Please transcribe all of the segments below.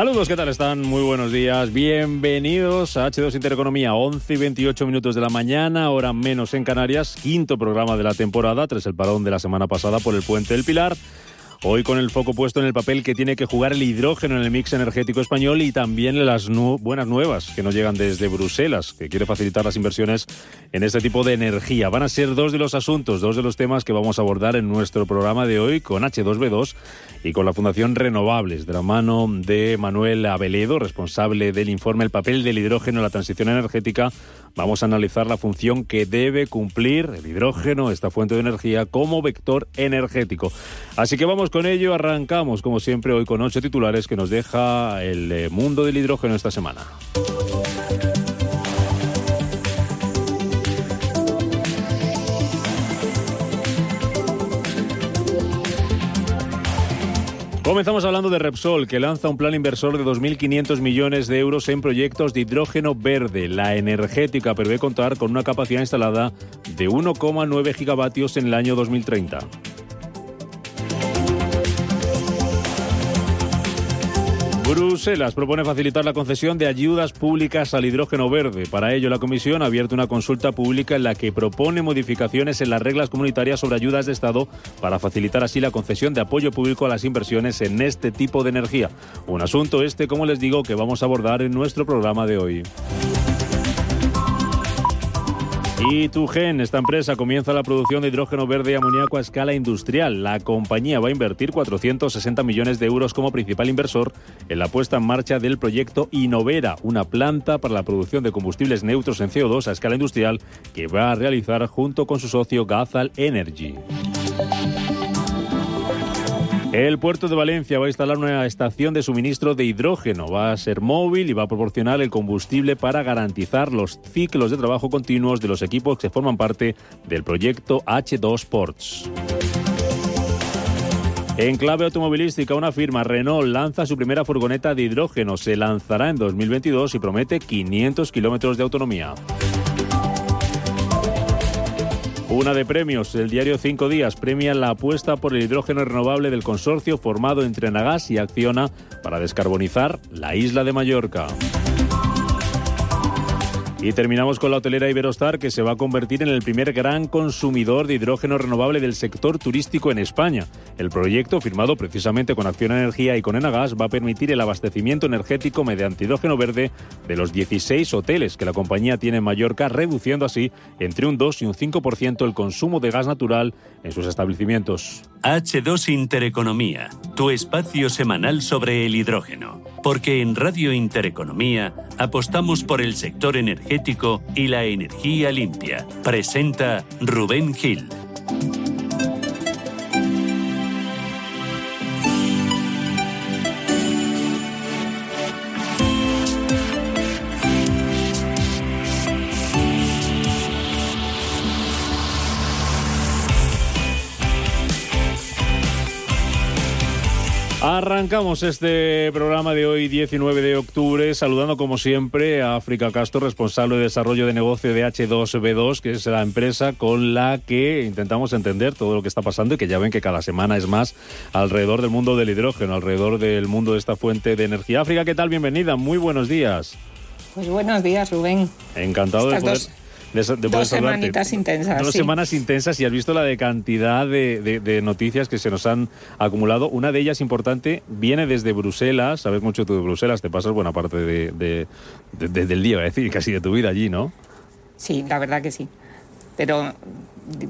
Saludos, ¿qué tal están? Muy buenos días. Bienvenidos a H2 Intereconomía, 11 y 28 minutos de la mañana, hora menos en Canarias, quinto programa de la temporada, tras el parón de la semana pasada por el Puente del Pilar. Hoy con el foco puesto en el papel que tiene que jugar el hidrógeno en el mix energético español y también las buenas nuevas que nos llegan desde Bruselas, que quiere facilitar las inversiones en este tipo de energía. Van a ser dos de los asuntos, dos de los temas que vamos a abordar en nuestro programa de hoy con H2B2 y con la Fundación Renovables, de la mano de Manuel Abeledo, responsable del informe El papel del hidrógeno en la transición energética. Vamos a analizar la función que debe cumplir el hidrógeno, esta fuente de energía, como vector energético. Así que vamos con ello, arrancamos como siempre hoy con ocho titulares que nos deja el eh, mundo del hidrógeno esta semana. Comenzamos hablando de Repsol, que lanza un plan inversor de 2.500 millones de euros en proyectos de hidrógeno verde. La energética prevé contar con una capacidad instalada de 1,9 gigavatios en el año 2030. Bruselas propone facilitar la concesión de ayudas públicas al hidrógeno verde. Para ello, la Comisión ha abierto una consulta pública en la que propone modificaciones en las reglas comunitarias sobre ayudas de Estado para facilitar así la concesión de apoyo público a las inversiones en este tipo de energía. Un asunto este, como les digo, que vamos a abordar en nuestro programa de hoy. Y Tugen, esta empresa comienza la producción de hidrógeno verde y amoníaco a escala industrial. La compañía va a invertir 460 millones de euros como principal inversor en la puesta en marcha del proyecto Innovera, una planta para la producción de combustibles neutros en CO2 a escala industrial que va a realizar junto con su socio Gazal Energy. El puerto de Valencia va a instalar una estación de suministro de hidrógeno. Va a ser móvil y va a proporcionar el combustible para garantizar los ciclos de trabajo continuos de los equipos que forman parte del proyecto H2 Ports. En clave automovilística, una firma Renault lanza su primera furgoneta de hidrógeno. Se lanzará en 2022 y promete 500 kilómetros de autonomía. Una de premios. El diario Cinco Días premia la apuesta por el hidrógeno renovable del consorcio formado entre Nagas y Acciona para descarbonizar la isla de Mallorca. Y terminamos con la hotelera Iberostar, que se va a convertir en el primer gran consumidor de hidrógeno renovable del sector turístico en España. El proyecto, firmado precisamente con Acción Energía y con Enagas, va a permitir el abastecimiento energético mediante hidrógeno verde de los 16 hoteles que la compañía tiene en Mallorca, reduciendo así entre un 2 y un 5% el consumo de gas natural en sus establecimientos. H2 Intereconomía, tu espacio semanal sobre el hidrógeno. Porque en Radio Intereconomía apostamos por el sector energético y la energía limpia. Presenta Rubén Gil. Arrancamos este programa de hoy, 19 de octubre, saludando como siempre a África Castro, responsable de desarrollo de negocio de H2B2, que es la empresa con la que intentamos entender todo lo que está pasando y que ya ven que cada semana es más alrededor del mundo del hidrógeno, alrededor del mundo de esta fuente de energía. África, ¿qué tal? Bienvenida, muy buenos días. Pues buenos días, Rubén. Encantado de poder, dos- de, de poder dos semanitas intensas, Dos sí. semanas intensas y has visto la de cantidad de, de- de noticias que se nos han acumulado. Una de ellas importante viene desde Bruselas. Sabes mucho tú de Bruselas, te pasas buena parte de, de- de- de- del día, a decir, casi de tu vida allí, ¿no? Sí, la verdad que sí. Pero di-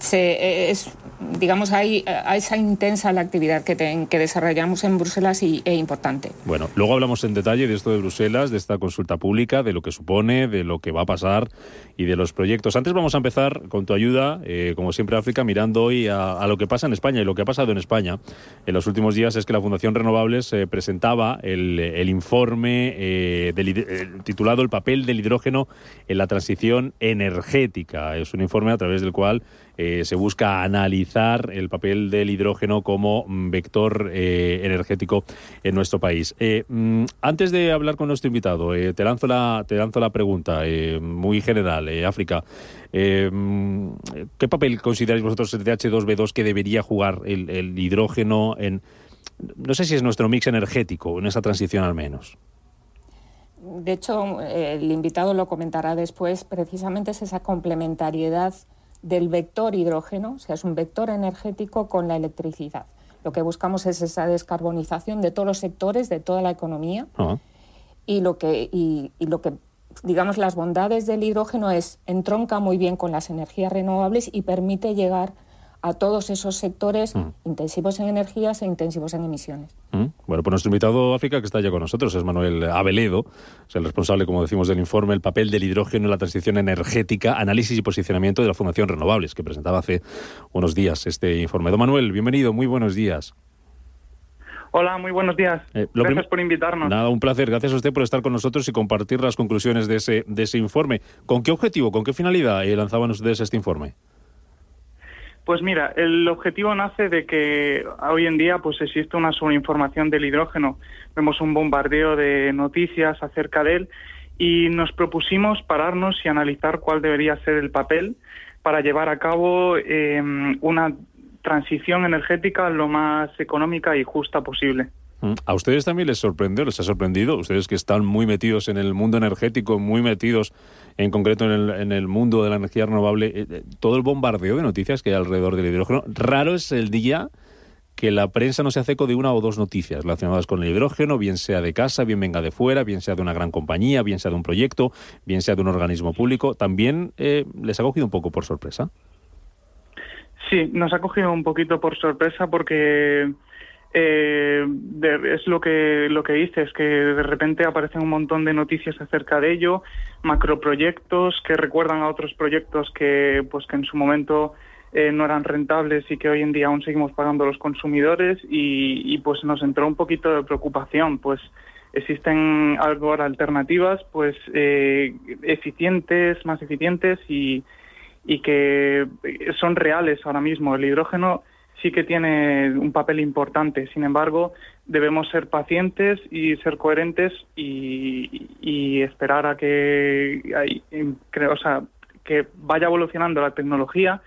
se, es, digamos, hay, hay esa intensa la actividad que, que desarrollamos en Bruselas y, e importante. Bueno, luego hablamos en detalle de esto de Bruselas, de esta consulta pública, de lo que supone, de lo que va a pasar y de los proyectos. Antes vamos a empezar con tu ayuda, eh, como siempre África, mirando hoy a, lo que pasa en España y lo que ha pasado en España en los últimos días es que la Fundación Renovables eh, presentaba el, el informe eh, eh, titulado El papel del hidrógeno en la transición energética. Es un informe a través del cual eh, se busca analizar el papel del hidrógeno como mm, vector eh, energético en nuestro país. Eh, mm, antes de hablar con nuestro invitado, te, lanzo la, te lanzo la pregunta muy general, África. Mm, ¿Qué papel consideráis vosotros de H2B2 que debería jugar el, el hidrógeno en, no sé si es nuestro mix energético, en esa transición al menos? De hecho, el invitado lo comentará después, precisamente es esa complementariedad del vector hidrógeno, o sea, es un vector energético con la electricidad. Lo que buscamos es esa descarbonización de todos los sectores, de toda la economía, Ah, y lo que, y, y lo que digamos, las bondades del hidrógeno es entronca muy bien con las energías renovables y permite llegar a todos esos sectores intensivos en energías e intensivos en emisiones. Mm. Bueno, pues nuestro invitado África, que está ya con nosotros, es Manuel Abeledo, es el responsable, como decimos, del informe El papel del hidrógeno en la transición energética, análisis y posicionamiento de la Fundación Renovables, que presentaba hace unos días este informe. Don Manuel, bienvenido, muy buenos días. Hola, muy buenos días. Eh, lo Gracias por invitarnos. Nada, un placer. Gracias a usted por estar con nosotros y compartir las conclusiones de ese, de ese informe. ¿Con qué objetivo, con qué finalidad eh, lanzaban ustedes este informe? Pues mira, el objetivo nace de que hoy en día pues existe una sobreinformación del hidrógeno. Vemos un bombardeo de noticias acerca de él y nos propusimos pararnos y analizar cuál debería ser el papel para llevar a cabo eh, una transición energética lo más económica y justa posible. Mm. ¿A ustedes también les sorprendió, les ha sorprendido? Ustedes que están muy metidos en el mundo energético, muy metidos en concreto en el, en el mundo de la energía renovable, eh, eh, todo el bombardeo de noticias que hay alrededor del hidrógeno. Raro es el día que la prensa no se hace eco de una o dos noticias relacionadas con el hidrógeno, bien sea de casa, bien venga de fuera, bien sea de una gran compañía, bien sea de un proyecto, bien sea de un organismo público. ¿También eh, les ha cogido un poco por sorpresa? Sí, nos ha cogido un poquito por sorpresa porque eh, de- es lo que lo que dices, que de repente aparecen un montón de noticias acerca de ello, macroproyectos que recuerdan a otros proyectos que pues que en su momento eh, no eran rentables y que hoy en día aún seguimos pagando los consumidores y, y, pues nos entró un poquito de preocupación, pues existen algo alternativas pues eh, eficientes, más eficientes y y que son reales ahora mismo. El hidrógeno sí que tiene un papel importante, sin embargo, debemos ser pacientes y ser coherentes y, esperar a que, em, creo, o sea, que vaya evolucionando la tecnología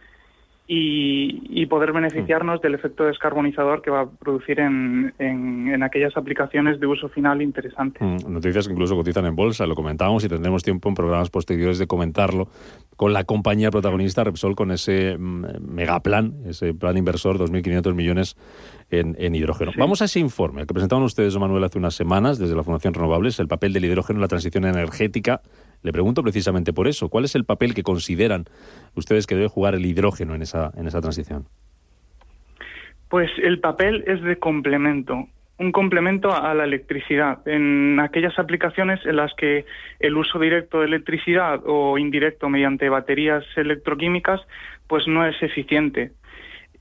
y, y poder beneficiarnos del efecto descarbonizador que va a producir en, en, en aquellas aplicaciones de uso final interesante. Mm, Noticias que incluso cotizan en bolsa, lo comentábamos y tendremos tiempo en programas posteriores de comentarlo con la compañía protagonista Repsol con ese mm, megaplan, ese plan inversor, 2.500 millones en, en hidrógeno. Sí. Vamos a ese informe que presentaban ustedes, Manuel, hace unas semanas desde la Fundación Renovables, el papel del hidrógeno en la transición energética. Le pregunto precisamente por eso, ¿cuál es el papel que consideran ustedes que debe jugar el hidrógeno en esa, en esa transición? Pues el papel es de complemento, un complemento a la electricidad. En aquellas aplicaciones en las que el uso directo de electricidad o indirecto mediante baterías electroquímicas pues no es eficiente.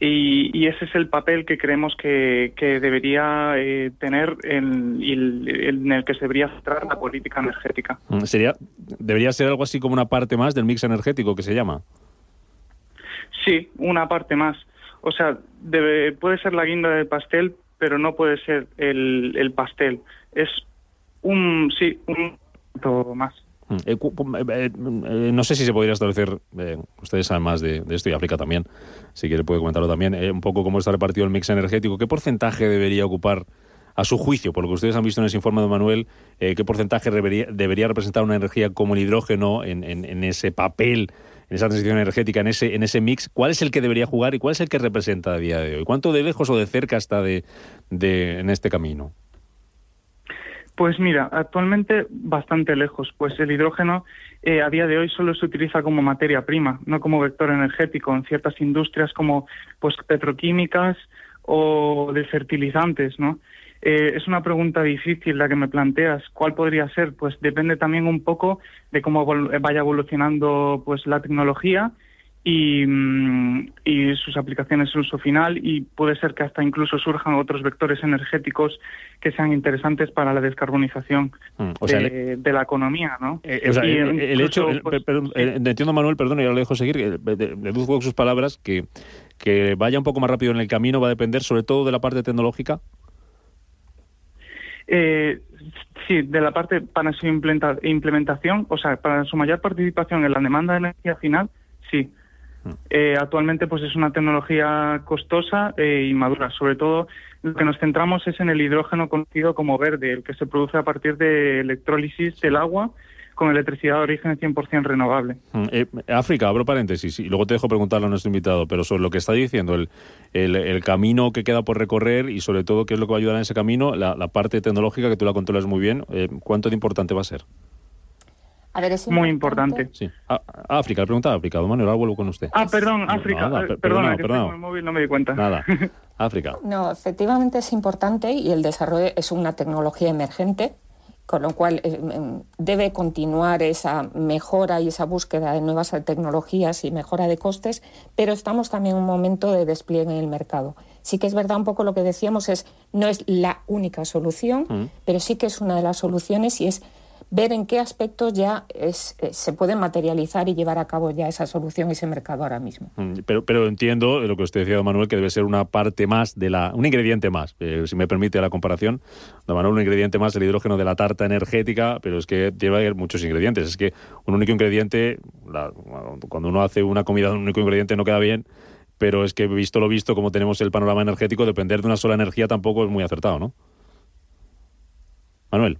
Y, y ese es el papel que creemos que, que debería eh, tener en, en el que se debería centrar la política energética. Mm, Sería, debería ser algo así como una parte más del mix energético que se llama. Sí, una parte más. O sea, debe, puede ser la guinda del pastel, pero no puede ser el, el pastel. Es un, sí, un más. Mm, eh, eh, eh, no sé si se podría establecer, ustedes saben más de, de esto y África también, si quiere puede comentarlo también, un poco cómo está repartido el mix energético. ¿Qué porcentaje debería ocupar a su juicio, por lo que ustedes han visto en ese informe de Manuel, qué porcentaje debería, representar una energía como el hidrógeno en, en, ese papel, en esa transición energética, en ese, en ese mix? ¿Cuál es el que debería jugar y cuál es el que representa a día de hoy? ¿Cuánto de lejos o de cerca está de, de en este camino? Pues mira, actualmente bastante lejos, pues el hidrógeno eh, a día de hoy solo se utiliza como materia prima, no como vector energético en ciertas industrias como pues petroquímicas o de fertilizantes, ¿no? Eh, es una pregunta difícil la que me planteas. ¿Cuál podría ser? Pues depende también un poco de cómo vaya evolucionando pues la tecnología Mm, y, sus aplicaciones en uso final y puede ser que hasta incluso surjan otros vectores energéticos que sean interesantes para la descarbonización mm, de, la economía, ¿no? Eh, el, hecho, pues, eh, entiendo Manuel, perdón, y ahora lo dejo seguir, deduzco con sus palabras que, que vaya un poco más rápido en el camino va a depender sobre todo de la parte tecnológica. Eh, sí, de la parte para su implementación, o sea, para su mayor participación en la demanda de energía final, sí. Eh, actualmente pues es una tecnología costosa e inmadura. Sobre todo lo que nos centramos es en el hidrógeno conocido como verde, el que se produce a partir de electrólisis del agua con electricidad de origen 100% renovable. Mm, eh, África, abro paréntesis y luego te dejo preguntarle a nuestro invitado, pero sobre lo que está diciendo, el, el, camino que queda por recorrer y sobre todo qué es lo que va a ayudar en ese camino, la, parte tecnológica que tú la controlas muy bien, eh, ¿cuánto de importante va a ser? Muy importante. Sí. África, le preguntaba África, Manuel, ahora vuelvo con usted. Ah, perdón, África. Eh, perdona, que tengo el móvil, no me di cuenta. Nada, África. No, efectivamente es importante y el desarrollo es una tecnología emergente, con lo cual eh, em, debe continuar esa mejora y esa búsqueda de nuevas tecnologías y mejora de costes, pero estamos también en un momento de despliegue en el mercado. Sí que es verdad un poco lo que decíamos, es no es la única solución, mm. pero sí que es una de las soluciones y es ver en qué aspectos ya es, eh, se puede materializar y llevar a cabo ya esa solución ese mercado ahora mismo. Mm, pero, pero entiendo lo que usted decía, Manuel, que debe ser una parte más de la, un ingrediente más, eh, si me permite la comparación, don Manuel, un ingrediente más del hidrógeno de la tarta energética, pero es que lleva muchos ingredientes. Es que un único ingrediente, cuando uno hace una comida, un único ingrediente no queda bien pero es que visto lo visto, como tenemos el panorama energético, depender de una sola energía tampoco es muy acertado, ¿no? Manuel.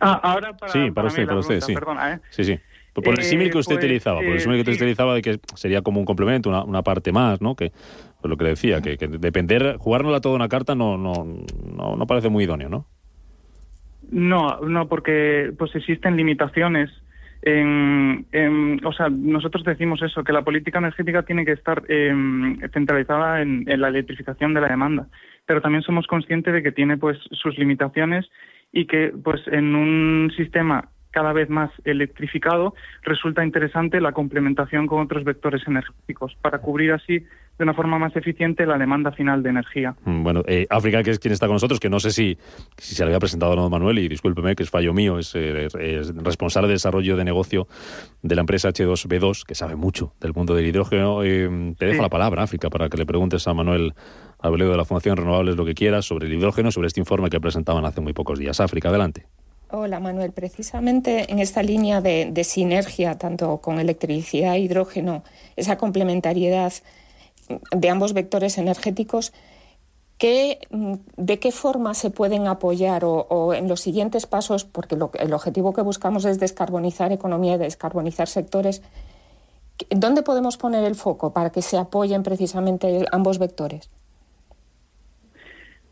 Ah, ahora para, sí, para, usted, para usted, sí. Perdona, ¿eh? Sí, sí. Por el símil que usted pues, utilizaba, por el símil que usted utilizaba de que sería como un complemento, una, una parte más, ¿no? Que pues lo que le decía, que, que depender, jugárnosla toda una carta no, no, no, no parece muy idóneo, ¿no? No, no, porque pues existen limitaciones. En, o sea, nosotros decimos eso, que la política energética tiene que estar em, centralizada en, en, la electrificación de la demanda, pero también somos conscientes de que tiene pues sus limitaciones y que pues en un sistema cada vez más electrificado resulta interesante la complementación con otros vectores energéticos para cubrir así de una forma más eficiente la demanda final de energía. Mm, bueno, eh, África, que es quien está con nosotros, que no sé si, si se le había presentado o no, Manuel, y discúlpeme que es fallo mío, es, eh, responsable de desarrollo de negocio de la empresa H2B2, que sabe mucho del mundo del hidrógeno. Eh, te dejo la palabra, África, para que le preguntes a Manuel Abreu de la Fundación Renovables lo que quieras sobre el hidrógeno, sobre este informe que presentaban hace muy pocos días. África, adelante. Hola Manuel, precisamente en esta línea de, sinergia, tanto con electricidad e hidrógeno, esa complementariedad de ambos vectores energéticos, ¿de qué forma se pueden apoyar o, en los siguientes pasos, porque el objetivo que buscamos es descarbonizar economía y descarbonizar sectores, ¿dónde podemos poner el foco para que se apoyen precisamente ambos vectores?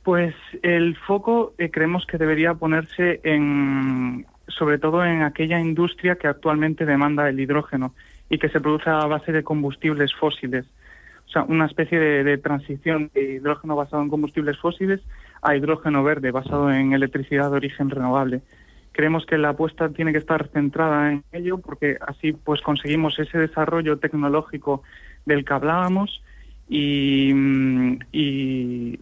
Pues el foco eh, creemos que debería ponerse en, sobre todo en aquella industria que actualmente demanda el hidrógeno y que se produce a base de combustibles fósiles. O sea, una especie de, transición de hidrógeno basado en combustibles fósiles a hidrógeno verde basado en electricidad de origen renovable. Creemos que la apuesta tiene que estar centrada en ello porque así pues conseguimos ese desarrollo tecnológico del que hablábamos y, y,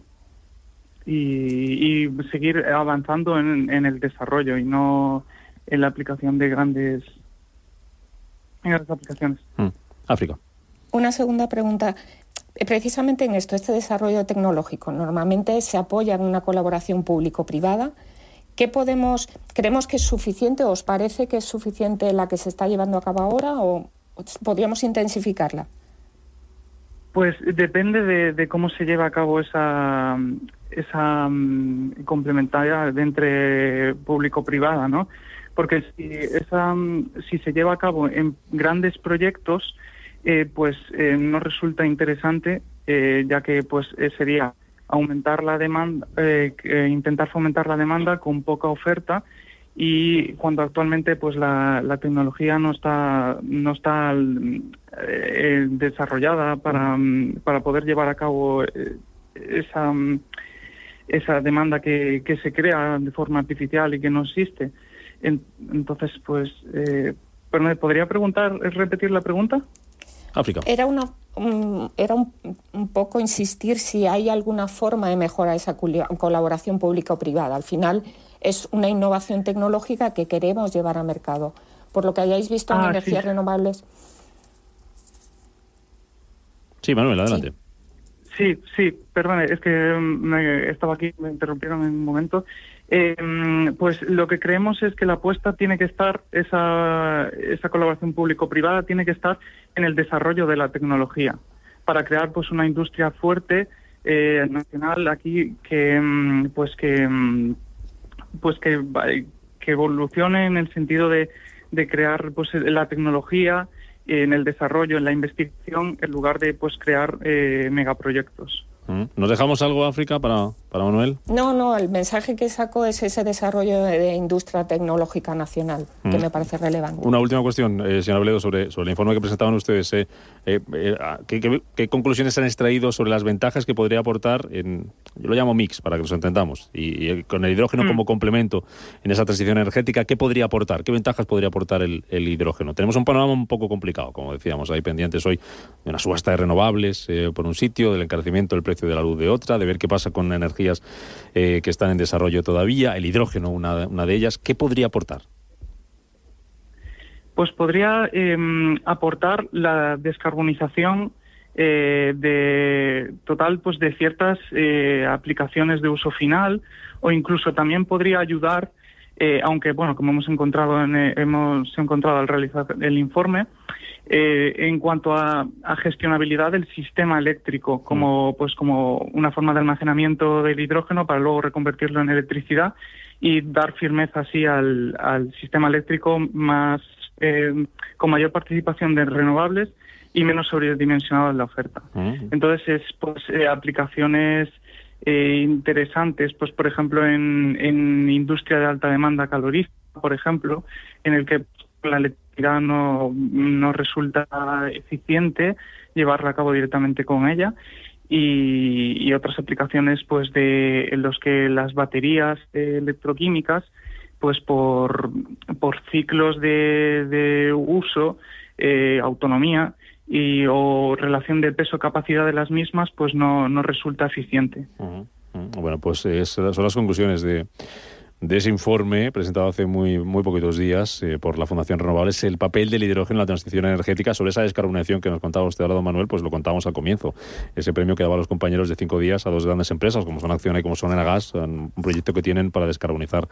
y, seguir avanzando en, el desarrollo y no en la aplicación de grandes, grandes aplicaciones. Mm. África. Una segunda pregunta. Precisamente en esto, este desarrollo tecnológico, normalmente se apoya en una colaboración público-privada. ¿Qué podemos, creemos que es suficiente o os parece que es suficiente la que se está llevando a cabo ahora o podríamos intensificarla? Pues depende de, cómo se lleva a cabo esa, esa mm, complementaria de entre público-privada, ¿no? Porque si, esa, mm, si se lleva a cabo en grandes proyectos, eh, pues eh, no resulta interesante, eh, ya que pues sería aumentar la demanda, intentar fomentar la demanda con poca oferta y cuando actualmente pues la, la tecnología no está no está mm, eh, desarrollada para, mm, para poder llevar a cabo eh, esa mm, esa demanda que, que se crea de forma artificial y que no existe. En- entonces, pues, eh, pero me podría preguntar, repetir la pregunta. África. Era, una, un- era un, un poco insistir si hay alguna forma de mejorar esa colaboración pública o privada. Al final es una innovación tecnológica que queremos llevar a mercado. Por lo que hayáis visto en Ah, energías sí. renovables, Sí, Manuel, adelante. Sí, sí, perdone, es que mm, me, estaba aquí, me interrumpieron en un momento. Eh, mm, pues lo que creemos es que la apuesta tiene que estar, esa, esa colaboración público-privada tiene que estar en el desarrollo de la tecnología para crear pues una industria fuerte eh, nacional aquí que mm, pues que pues que, que evolucione en el sentido de, de crear pues la tecnología en el desarrollo, en la investigación, en lugar de pues crear eh, megaproyectos. Mm. ¿Nos dejamos algo, África, para, para Manuel? no, no, el mensaje que saco es ese desarrollo de, de industria tecnológica nacional, que Mm. me parece relevante. Una última cuestión, eh, señor Abledo, sobre, sobre el informe que presentaban ustedes. eh, eh, eh, ah, ¿qué, qué, qué conclusiones han extraído sobre las ventajas que podría aportar, en, yo lo llamo mix, para que nos entendamos, y, con el hidrógeno Mm. como complemento en esa transición energética, ¿qué podría aportar? ¿Qué ventajas podría aportar el, el hidrógeno? Tenemos un panorama un poco complicado, como decíamos, hay pendientes hoy de una subasta de renovables eh, por un sitio, del encarecimiento del precio de la luz de otra, de ver qué pasa con energías eh, que están en desarrollo todavía, el hidrógeno, una, una de ellas. ¿Qué podría aportar? Pues podría eh, aportar la descarbonización eh, de total pues de ciertas eh, aplicaciones de uso final o incluso también podría ayudar eh, aunque bueno como hemos encontrado en, eh, hemos encontrado al realizar el informe eh, en cuanto a, a gestionabilidad del sistema eléctrico como pues como una forma de almacenamiento del hidrógeno para luego reconvertirlo en electricidad y dar firmeza así al, al sistema eléctrico más eh, con mayor participación de renovables y menos sobredimensionado en la oferta. Mm. Entonces es pues eh, aplicaciones eh, interesantes, pues por ejemplo en, industria de alta demanda calorífica, por ejemplo, en el que la electricidad no, resulta eficiente llevarla a cabo directamente con ella y, otras aplicaciones pues de en los que las baterías electroquímicas pues por, por ciclos de, de uso, eh, autonomía y o relación de peso-capacidad de las mismas, pues no, no resulta eficiente. Ujú, ujú. Bueno, pues es- son las conclusiones de, de ese informe presentado hace muy, muy poquitos días eh, por la Fundación Renovables, el papel del hidrógeno en la transición energética. Sobre esa descarbonización que nos contaba usted ahora, don Manuel, pues lo contábamos al comienzo. Ese premio que daba a los compañeros de cinco días a dos grandes empresas, como son Acciona y como son Enagas, un proyecto que tienen para descarbonizar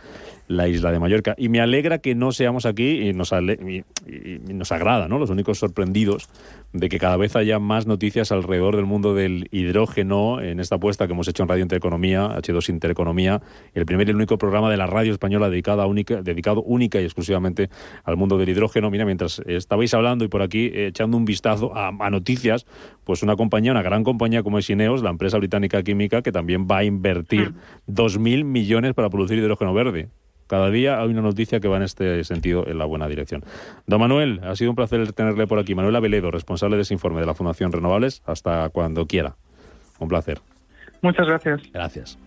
la isla de Mallorca. Y me alegra que no seamos aquí y nos, ale- y- y- y nos agrada, ¿no? Los únicos sorprendidos de que cada vez haya más noticias alrededor del mundo del hidrógeno en esta apuesta que hemos hecho en Radio Intereconomía, H2 Intereconomía, el primer y el único programa de la radio española dedicada única, dedicado única y exclusivamente al mundo del hidrógeno. Mira, mientras estabais hablando y por aquí eh, echando un vistazo a, a noticias, pues una compañía, una gran compañía como es Ineos, la empresa británica química, que también va a invertir 2.000 millones para producir hidrógeno verde. Cada día hay una noticia que va en este sentido en la buena dirección. Don Manuel, ha sido un placer tenerle por aquí. Manuel Aveledo, responsable de ese informe de la Fundación Renovables, hasta cuando quiera. Un placer. Muchas gracias. Gracias.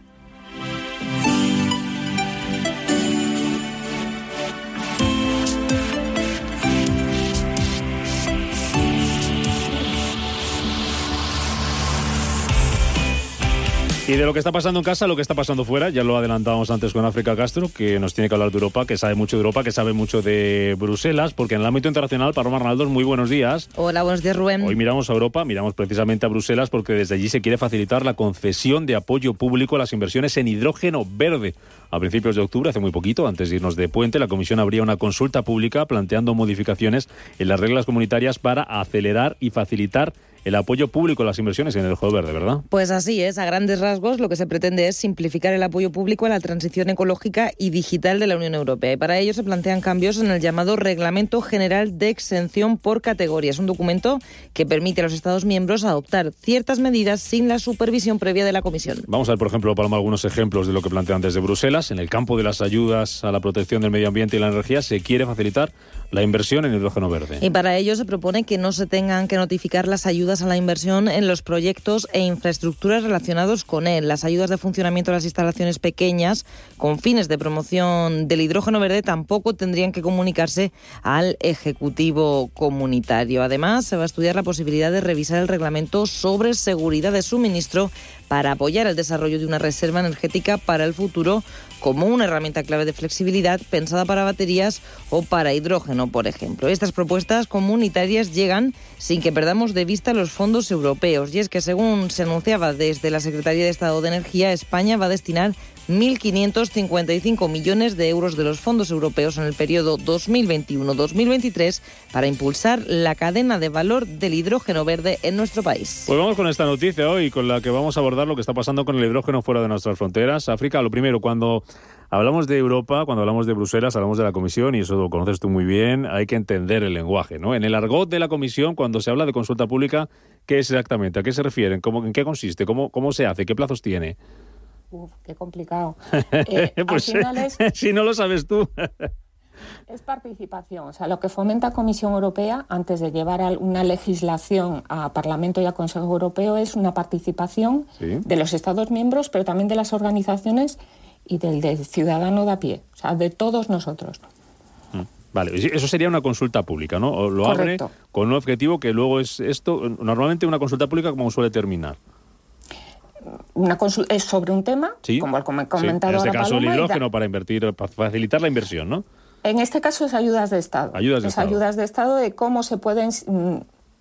Y de lo que está pasando en casa, lo que está pasando fuera, ya lo adelantábamos antes con África Castro, que nos tiene que hablar de Europa, que sabe mucho de Europa, que sabe mucho de Bruselas, porque en el ámbito internacional, Paloma Ronaldo, muy buenos días. Hola, buenos días, Rubén. Hoy miramos a Europa, miramos precisamente a Bruselas, porque desde allí se quiere facilitar la concesión de apoyo público a las inversiones en hidrógeno verde. A principios de octubre, hace muy poquito, antes de irnos de puente, la Comisión abría una consulta pública planteando modificaciones en las reglas comunitarias para acelerar y facilitar el apoyo público a las inversiones en el juego verde, ¿verdad? Pues así es, a grandes rasgos lo que se pretende es simplificar el apoyo público a la transición ecológica y digital de la Unión Europea. Y para ello se plantean cambios en el llamado Reglamento General de Exención por categorías, un documento que permite a los Estados miembros adoptar ciertas medidas sin la supervisión previa de la Comisión. Vamos a ver, por ejemplo, Paloma, algunos ejemplos de lo que plantean desde Bruselas. En el campo de las ayudas a la protección del medio ambiente y la energía se quiere facilitar la inversión en hidrógeno verde. Y para ello se propone que no se tengan que notificar las ayudas a la inversión en los proyectos e infraestructuras relacionados con él. Las ayudas de funcionamiento de las instalaciones pequeñas con fines de promoción del hidrógeno verde tampoco tendrían que comunicarse al Ejecutivo Comunitario. Además, se va a estudiar la posibilidad de revisar el reglamento sobre seguridad de suministro para apoyar el desarrollo de una reserva energética para el futuro como una herramienta clave de flexibilidad pensada para baterías o para hidrógeno, por ejemplo. Estas propuestas comunitarias llegan sin que perdamos de vista los fondos europeos y es que según se anunciaba desde la Secretaría de Estado de Energía, España va a destinar 1.555 millones de euros de los fondos europeos en el periodo 2021-2023 para impulsar la cadena de valor del hidrógeno verde en nuestro país. Pues vamos con esta noticia hoy, con la que vamos a abordar lo que está pasando con el hidrógeno fuera de nuestras fronteras. África, lo primero, cuando hablamos de Europa, cuando hablamos de Bruselas, hablamos de la Comisión, y eso lo conoces tú muy bien, hay que entender el lenguaje. ¿no? En el argot de la Comisión, cuando se habla de consulta pública, ¿qué es exactamente? ¿A qué se refieren? ¿Cómo, ¿En qué consiste? ¿Cómo, ¿Cómo se hace? ¿Qué plazos tiene? Uf, qué complicado. Eh, pues, al final es, si no lo sabes tú. es participación. O sea, lo que fomenta Comisión Europea antes de llevar una legislación a Parlamento y a Consejo Europeo es una participación Sí. de los Estados miembros, pero también de las organizaciones y del, del ciudadano de a pie, o sea, de todos nosotros. Vale, eso sería una consulta pública, ¿no? Lo abre Correcto. con un objetivo que luego es esto, normalmente una consulta pública como suele terminar. Una es sobre un tema, Sí. como el he Sí, comentado En este ahora caso el Paloma, da- hidrógeno para invertir, para facilitar la inversión, ¿no? En este caso es ayudas de Estado. Ayudas de es Estado. ayudas de Estado de cómo se pueden, mm,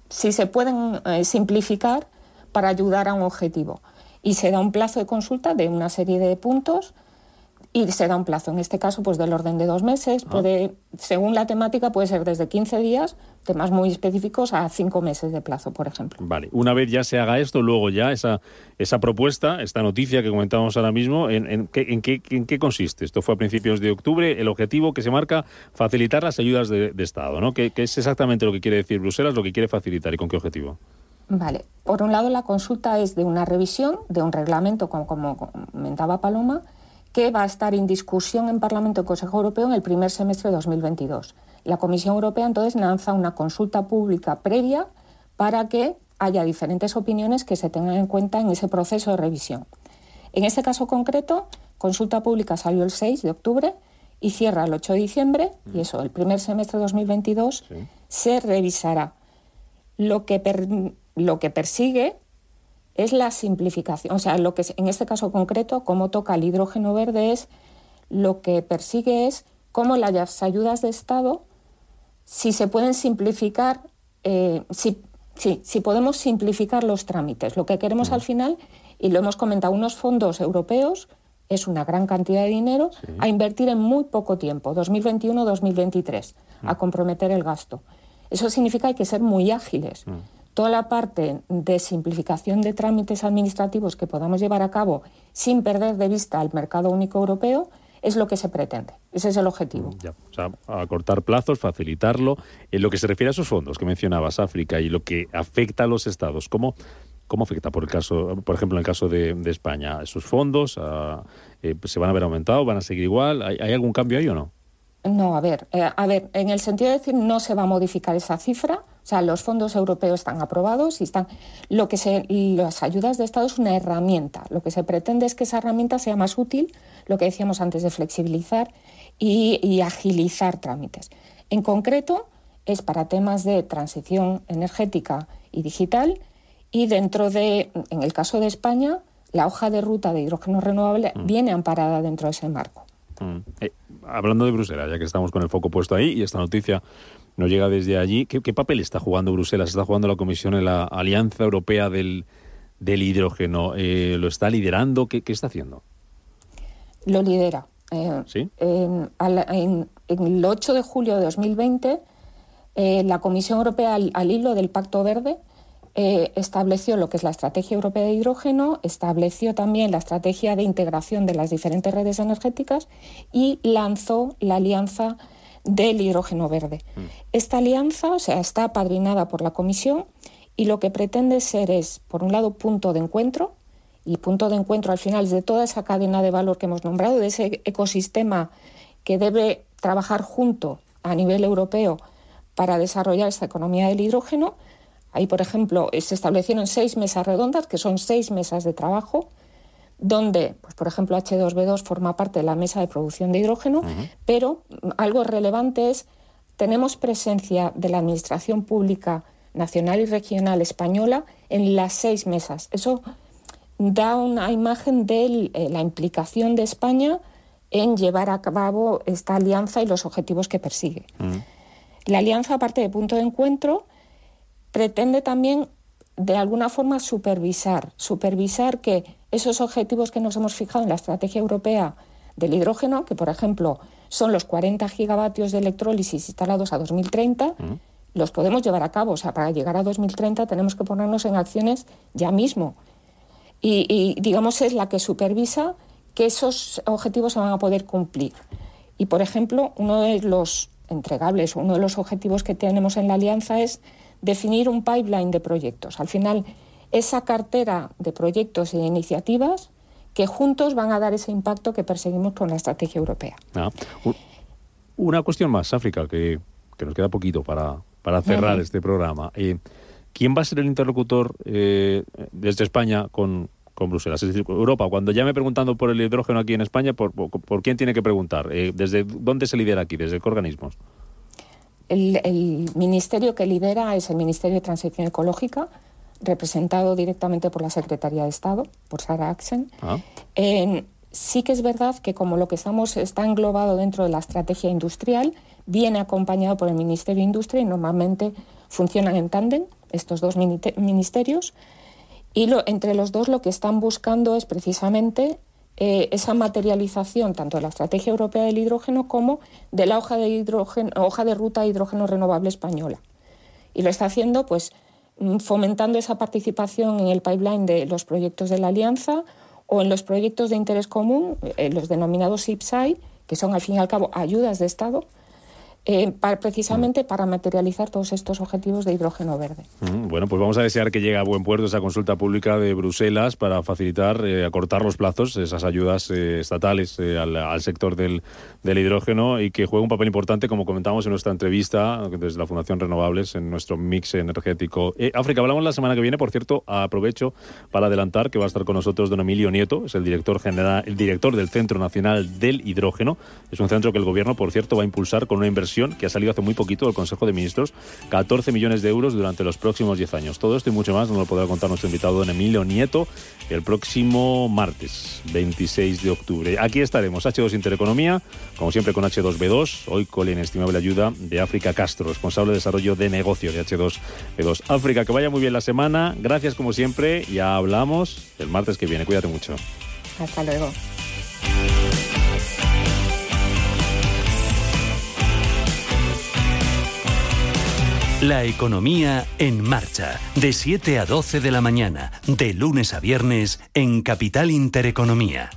si se pueden eh, simplificar para ayudar a un objetivo. Y se da un plazo de consulta de una serie de puntos y se da un plazo, en este caso, pues del orden de dos meses. Ah. Puede, según la temática, puede ser desde 15 días, temas muy específicos, a cinco meses de plazo, por ejemplo. Vale, una vez ya se haga esto, luego ya esa, esa propuesta, esta noticia que comentábamos ahora mismo, ¿en, en qué, en, qué, en qué consiste? Esto fue a principios de octubre, el objetivo que se marca, facilitar las ayudas de, de Estado, ¿no? ¿Qué, qué es exactamente lo que quiere decir Bruselas, lo que quiere facilitar y con qué objetivo? Vale. Por un lado, la consulta es de una revisión de un reglamento, como, como comentaba Paloma, que va a estar en discusión en Parlamento y Consejo Europeo en el primer semestre de 2022. La Comisión Europea entonces lanza una consulta pública previa para que haya diferentes opiniones que se tengan en cuenta en ese proceso de revisión. En este caso concreto, consulta pública salió el 6 de octubre y cierra el 8 de diciembre, y eso, el primer semestre de 2022 se revisará. Lo que, per- lo que persigue es la simplificación. O sea, lo que es- en este caso concreto, cómo toca el hidrógeno verde es lo que persigue es cómo las ayudas de Estado, si se pueden simplificar, eh, si, sí, si podemos simplificar los trámites. Lo que queremos al final, y lo hemos comentado, unos fondos europeos es una gran cantidad de dinero a invertir en muy poco tiempo, 2021-2023, a comprometer el gasto. Eso significa que hay que ser muy ágiles. Toda la parte de simplificación de trámites administrativos que podamos llevar a cabo sin perder de vista el mercado único europeo es lo que se pretende. Ese es el objetivo. Ya, o sea, acortar plazos, facilitarlo. En lo que se refiere a esos fondos que mencionabas, África, y lo que afecta a los estados, ¿cómo, cómo afecta, por, el caso, por ejemplo, en el caso de, de España? ¿Esos fondos ah, eh, se van a ver aumentados? ¿Van a seguir igual? ¿Hay, hay algún cambio ahí o no? No, a ver, eh, a ver, en el sentido de decir no se va a modificar esa cifra, sea, los fondos europeos están aprobados y están lo que se las ayudas de Estado es una herramienta. Lo que se pretende es que esa herramienta sea más útil, lo que decíamos antes de flexibilizar y, y agilizar trámites. En concreto, es para temas de transición energética y digital y dentro de, en el caso de España, la hoja de ruta de hidrógeno renovable viene amparada dentro de ese marco. Mm. Eh, hablando de Bruselas, ya que estamos con el foco puesto ahí y esta noticia nos llega desde allí, ¿qué, qué papel está jugando Bruselas? ¿Está jugando la Comisión en la Alianza Europea del, del Hidrógeno? Eh, ¿Lo está liderando? ¿Qué, qué está haciendo? Lo lidera. Eh, ¿Sí? en, al- en- en el 8 de julio de 2020, eh, la Comisión Europea, al, al hilo del Pacto Verde, estableció lo que es la Estrategia Europea de Hidrógeno, estableció también la estrategia de integración de las diferentes redes energéticas y lanzó la Alianza del Hidrógeno Verde. Esta alianza, o sea, está apadrinada por la Comisión y lo que pretende ser es, por un lado, punto de encuentro, y punto de encuentro al final es de toda esa cadena de valor que hemos nombrado, de ese ecosistema que debe trabajar junto a nivel europeo para desarrollar esta economía del hidrógeno. Ahí, por ejemplo, se establecieron seis mesas redondas, que son seis mesas de trabajo, donde, pues, por ejemplo, H2B2 forma parte de la mesa de producción de hidrógeno, pero mm, algo relevante es, tenemos presencia de la Administración Pública Nacional y Regional Española en las seis mesas. Eso da una imagen de eh, la implicación de España en llevar a cabo esta alianza y los objetivos que persigue. La alianza, aparte de punto de encuentro, pretende también de alguna forma supervisar, supervisar que esos objetivos que nos hemos fijado en la estrategia europea del hidrógeno, que por ejemplo son los 40 gigavatios de electrólisis instalados a 2030, los podemos llevar a cabo. O sea, para llegar a 2030 tenemos que ponernos en acciones ya mismo. Y, y, digamos es la que supervisa que esos objetivos se van a poder cumplir. Y por ejemplo, uno de los entregables, uno de los objetivos que tenemos en la alianza es definir un pipeline de proyectos. Al final, esa cartera de proyectos e iniciativas que juntos van a dar ese impacto que perseguimos con la estrategia europea. Ah, una cuestión más, África, que, que nos queda poquito para, para cerrar este programa. Eh, ¿Quién va a ser el interlocutor eh, desde España con, con Bruselas? Es decir, Europa, cuando llame preguntando por el hidrógeno aquí en España, ¿por, por, por quién tiene que preguntar? Eh, ¿Desde dónde se lidera aquí? ¿Desde qué organismos? El, el ministerio que lidera es el Ministerio de Transición Ecológica, representado directamente por la Secretaría de Estado, por Sara Axen. Ah, sí que es verdad que como lo que estamos está englobado dentro de la estrategia industrial, viene acompañado por el Ministerio de Industria y normalmente funcionan en tándem estos dos ministerios. Y lo- entre los dos lo que están buscando es precisamente eh, esa materialización tanto de la Estrategia Europea del Hidrógeno como de la hoja de, ruta de hidrógeno renovable española. Y lo está haciendo pues mm, fomentando esa participación en el pipeline de los proyectos de la Alianza o en los proyectos de interés común, eh, los denominados IPSAI, que son al fin y al cabo ayudas de Estado, eh, para- precisamente para materializar todos estos objetivos de hidrógeno verde. mm, bueno, pues vamos a desear que llegue a buen puerto esa consulta pública de Bruselas para facilitar, eh, acortar los plazos, esas ayudas eh, estatales eh, al, al sector del, del hidrógeno y que juegue un papel importante, como comentamos en nuestra entrevista desde la Fundación Renovables, en nuestro mix energético. Eh, África, hablamos la semana que viene, por cierto, aprovecho para adelantar que va a estar con nosotros don Emilio Nieto, es el director general, el director del Centro Nacional del Hidrógeno. Es un centro que el gobierno, por cierto, va a impulsar con una inversión que ha salido hace muy poquito del Consejo de Ministros, 14 millones de euros durante los próximos 10 años. Todo esto y mucho más nos lo podrá contar nuestro invitado don Emilio Nieto el próximo martes, 26 de octubre. Aquí estaremos, H2 Intereconomía, como siempre con H2B2, hoy con la inestimable ayuda de África Castro, responsable de desarrollo de negocio de H2B2. África, que vaya muy bien la semana, gracias como siempre, ya hablamos el martes que viene, cuídate mucho. Hasta luego. La economía en marcha, de 7 a 12 de la mañana, de lunes a viernes en Capital Intereconomía.